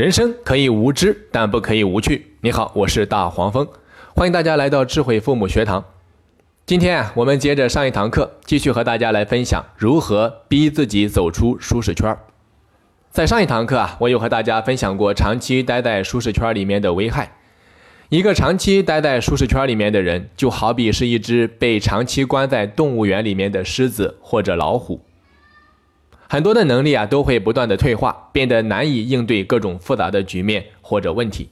人生可以无知，但不可以无趣。你好，我是大黄蜂，欢迎大家来到智慧父母学堂。今天啊，我们接着上一堂课，继续和大家来分享如何逼自己走出舒适圈。在上一堂课啊，我有和大家分享过长期待在舒适圈里面的危害。一个长期待在舒适圈里面的人，就好比是一只被长期关在动物园里面的狮子或者老虎。很多的能力啊都会不断的退化，变得难以应对各种复杂的局面或者问题。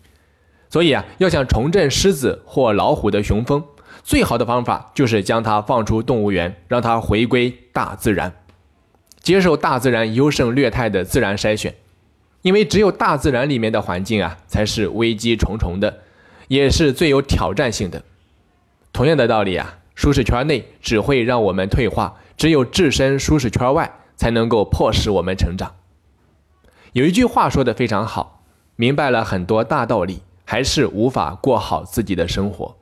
所以啊，要想重振狮子或老虎的雄风，最好的方法就是将它放出动物园，让它回归大自然，接受大自然优胜劣汰的自然筛选。因为只有大自然里面的环境啊，才是危机重重的，也是最有挑战性的。同样的道理啊，舒适圈内只会让我们退化，只有置身舒适圈外。才能够迫使我们成长。有一句话说的非常好，明白了很多大道理，还是无法过好自己的生活。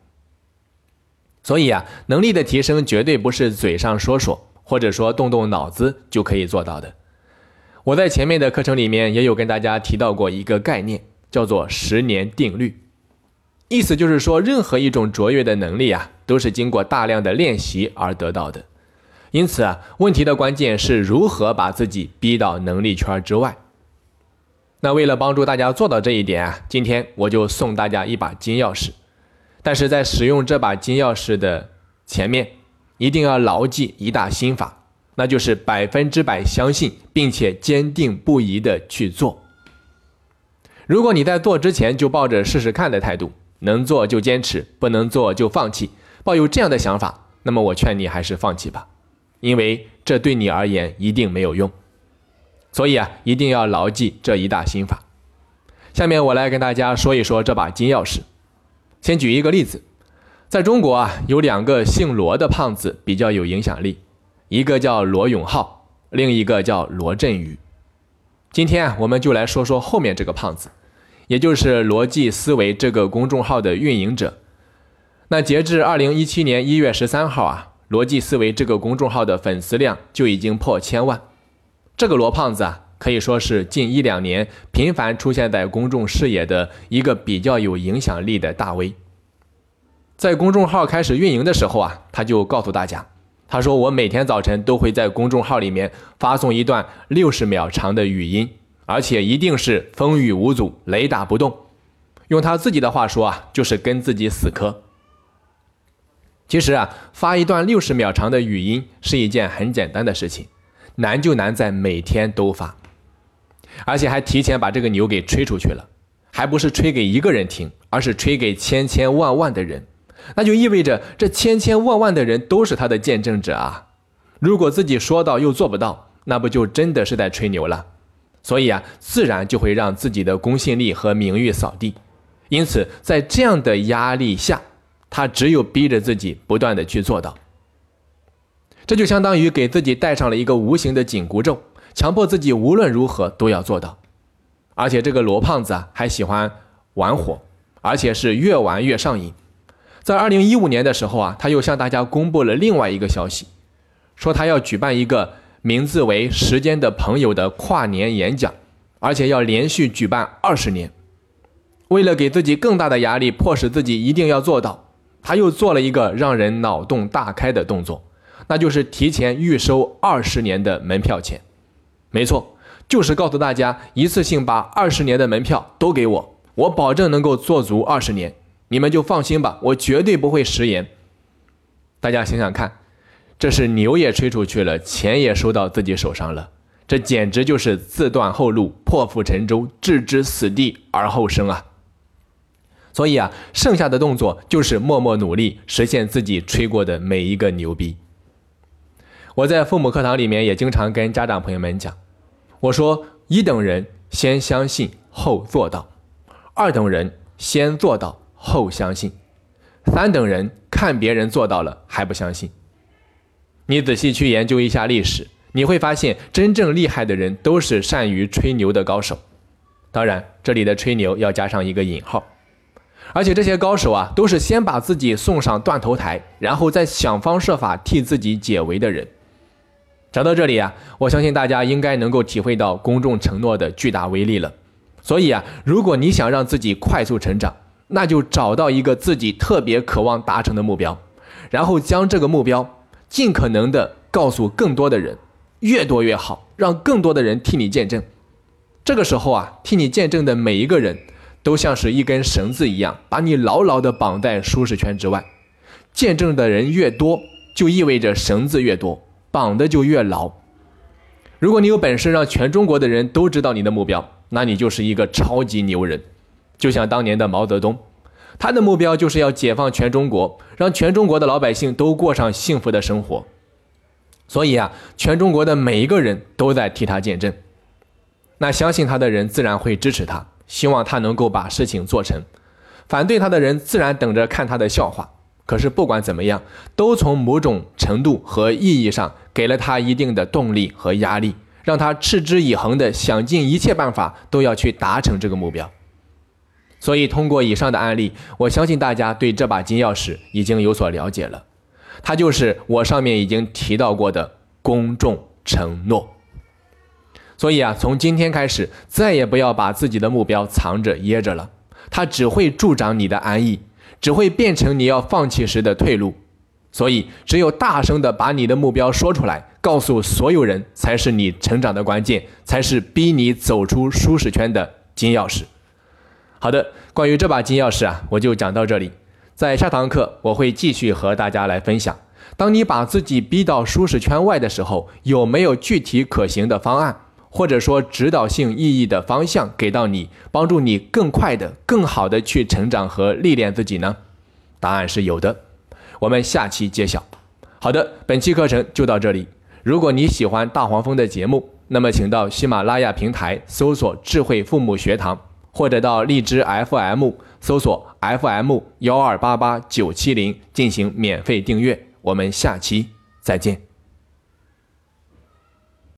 所以啊，能力的提升绝对不是嘴上说说，或者说动动脑子就可以做到的。我在前面的课程里面也有跟大家提到过一个概念，叫做十年定律。意思就是说，任何一种卓越的能力啊，都是经过大量的练习而得到的。因此啊，问题的关键是如何把自己逼到能力圈之外。那为了帮助大家做到这一点啊，今天我就送大家一把金钥匙。但是在使用这把金钥匙的前面，一定要牢记一大心法，那就是百分之百相信并且坚定不移的去做。如果你在做之前就抱着试试看的态度，能做就坚持，不能做就放弃，抱有这样的想法，那么我劝你还是放弃吧。因为这对你而言一定没有用，所以啊，一定要牢记这一大心法。下面我来跟大家说一说这把金钥匙。先举一个例子，在中国啊，有两个姓罗的胖子比较有影响力，一个叫罗永浩，另一个叫罗振宇。今天啊，我们就来说说后面这个胖子，也就是逻辑思维这个公众号的运营者。那截至二零一七年一月十三号啊。逻辑思维这个公众号的粉丝量就已经破千万，这个罗胖子啊，可以说是近一两年频繁出现在公众视野的一个比较有影响力的大 V。在公众号开始运营的时候啊，他就告诉大家，他说我每天早晨都会在公众号里面发送一段六十秒长的语音，而且一定是风雨无阻、雷打不动。用他自己的话说啊，就是跟自己死磕。其实啊，发一段六十秒长的语音是一件很简单的事情，难就难在每天都发，而且还提前把这个牛给吹出去了，还不是吹给一个人听，而是吹给千千万万的人，那就意味着这千千万万的人都是他的见证者啊！如果自己说到又做不到，那不就真的是在吹牛了？所以啊，自然就会让自己的公信力和名誉扫地。因此，在这样的压力下。他只有逼着自己不断的去做到，这就相当于给自己戴上了一个无形的紧箍咒，强迫自己无论如何都要做到。而且这个罗胖子啊，还喜欢玩火，而且是越玩越上瘾。在二零一五年的时候啊，他又向大家公布了另外一个消息，说他要举办一个名字为“时间的朋友”的跨年演讲，而且要连续举办二十年。为了给自己更大的压力，迫使自己一定要做到。他又做了一个让人脑洞大开的动作，那就是提前预收二十年的门票钱。没错，就是告诉大家一次性把二十年的门票都给我，我保证能够做足二十年，你们就放心吧，我绝对不会食言。大家想想看，这是牛也吹出去了，钱也收到自己手上了，这简直就是自断后路，破釜沉舟，置之死地而后生啊！所以啊，剩下的动作就是默默努力，实现自己吹过的每一个牛逼。我在父母课堂里面也经常跟家长朋友们讲，我说一等人先相信后做到，二等人先做到后相信，三等人看别人做到了还不相信。你仔细去研究一下历史，你会发现真正厉害的人都是善于吹牛的高手。当然，这里的吹牛要加上一个引号。而且这些高手啊，都是先把自己送上断头台，然后再想方设法替自己解围的人。讲到这里啊，我相信大家应该能够体会到公众承诺的巨大威力了。所以啊，如果你想让自己快速成长，那就找到一个自己特别渴望达成的目标，然后将这个目标尽可能的告诉更多的人，越多越好，让更多的人替你见证。这个时候啊，替你见证的每一个人都像是一根绳子一样，把你牢牢的绑在舒适圈之外。见证的人越多，就意味着绳子越多，绑的就越牢。如果你有本事让全中国的人都知道你的目标，那你就是一个超级牛人。就像当年的毛泽东，他的目标就是要解放全中国，让全中国的老百姓都过上幸福的生活。所以啊，全中国的每一个人都在替他见证。那相信他的人自然会支持他，希望他能够把事情做成；反对他的人自然等着看他的笑话。可是不管怎么样，都从某种程度和意义上给了他一定的动力和压力，让他持之以恒的想尽一切办法都要去达成这个目标。所以，通过以上的案例，我相信大家对这把金钥匙已经有所了解了。它就是我上面已经提到过的公众承诺。所以啊，从今天开始，再也不要把自己的目标藏着掖着了，它只会助长你的安逸。只会变成你要放弃时的退路，所以只有大声的把你的目标说出来，告诉所有人，才是你成长的关键，才是逼你走出舒适圈的金钥匙。好的，关于这把金钥匙啊，我就讲到这里。在下堂课我会继续和大家来分享，当你把自己逼到舒适圈外的时候，有没有具体可行的方案？或者说指导性意义的方向给到你，帮助你更快的、更好的去成长和历练自己呢？答案是有的，我们下期揭晓。好的，本期课程就到这里。如果你喜欢大黄蜂的节目，那么请到喜马拉雅平台搜索“智慧父母学堂”，或者到荔枝 FM 搜索 FM 幺二八八九七零进行免费订阅。我们下期再见。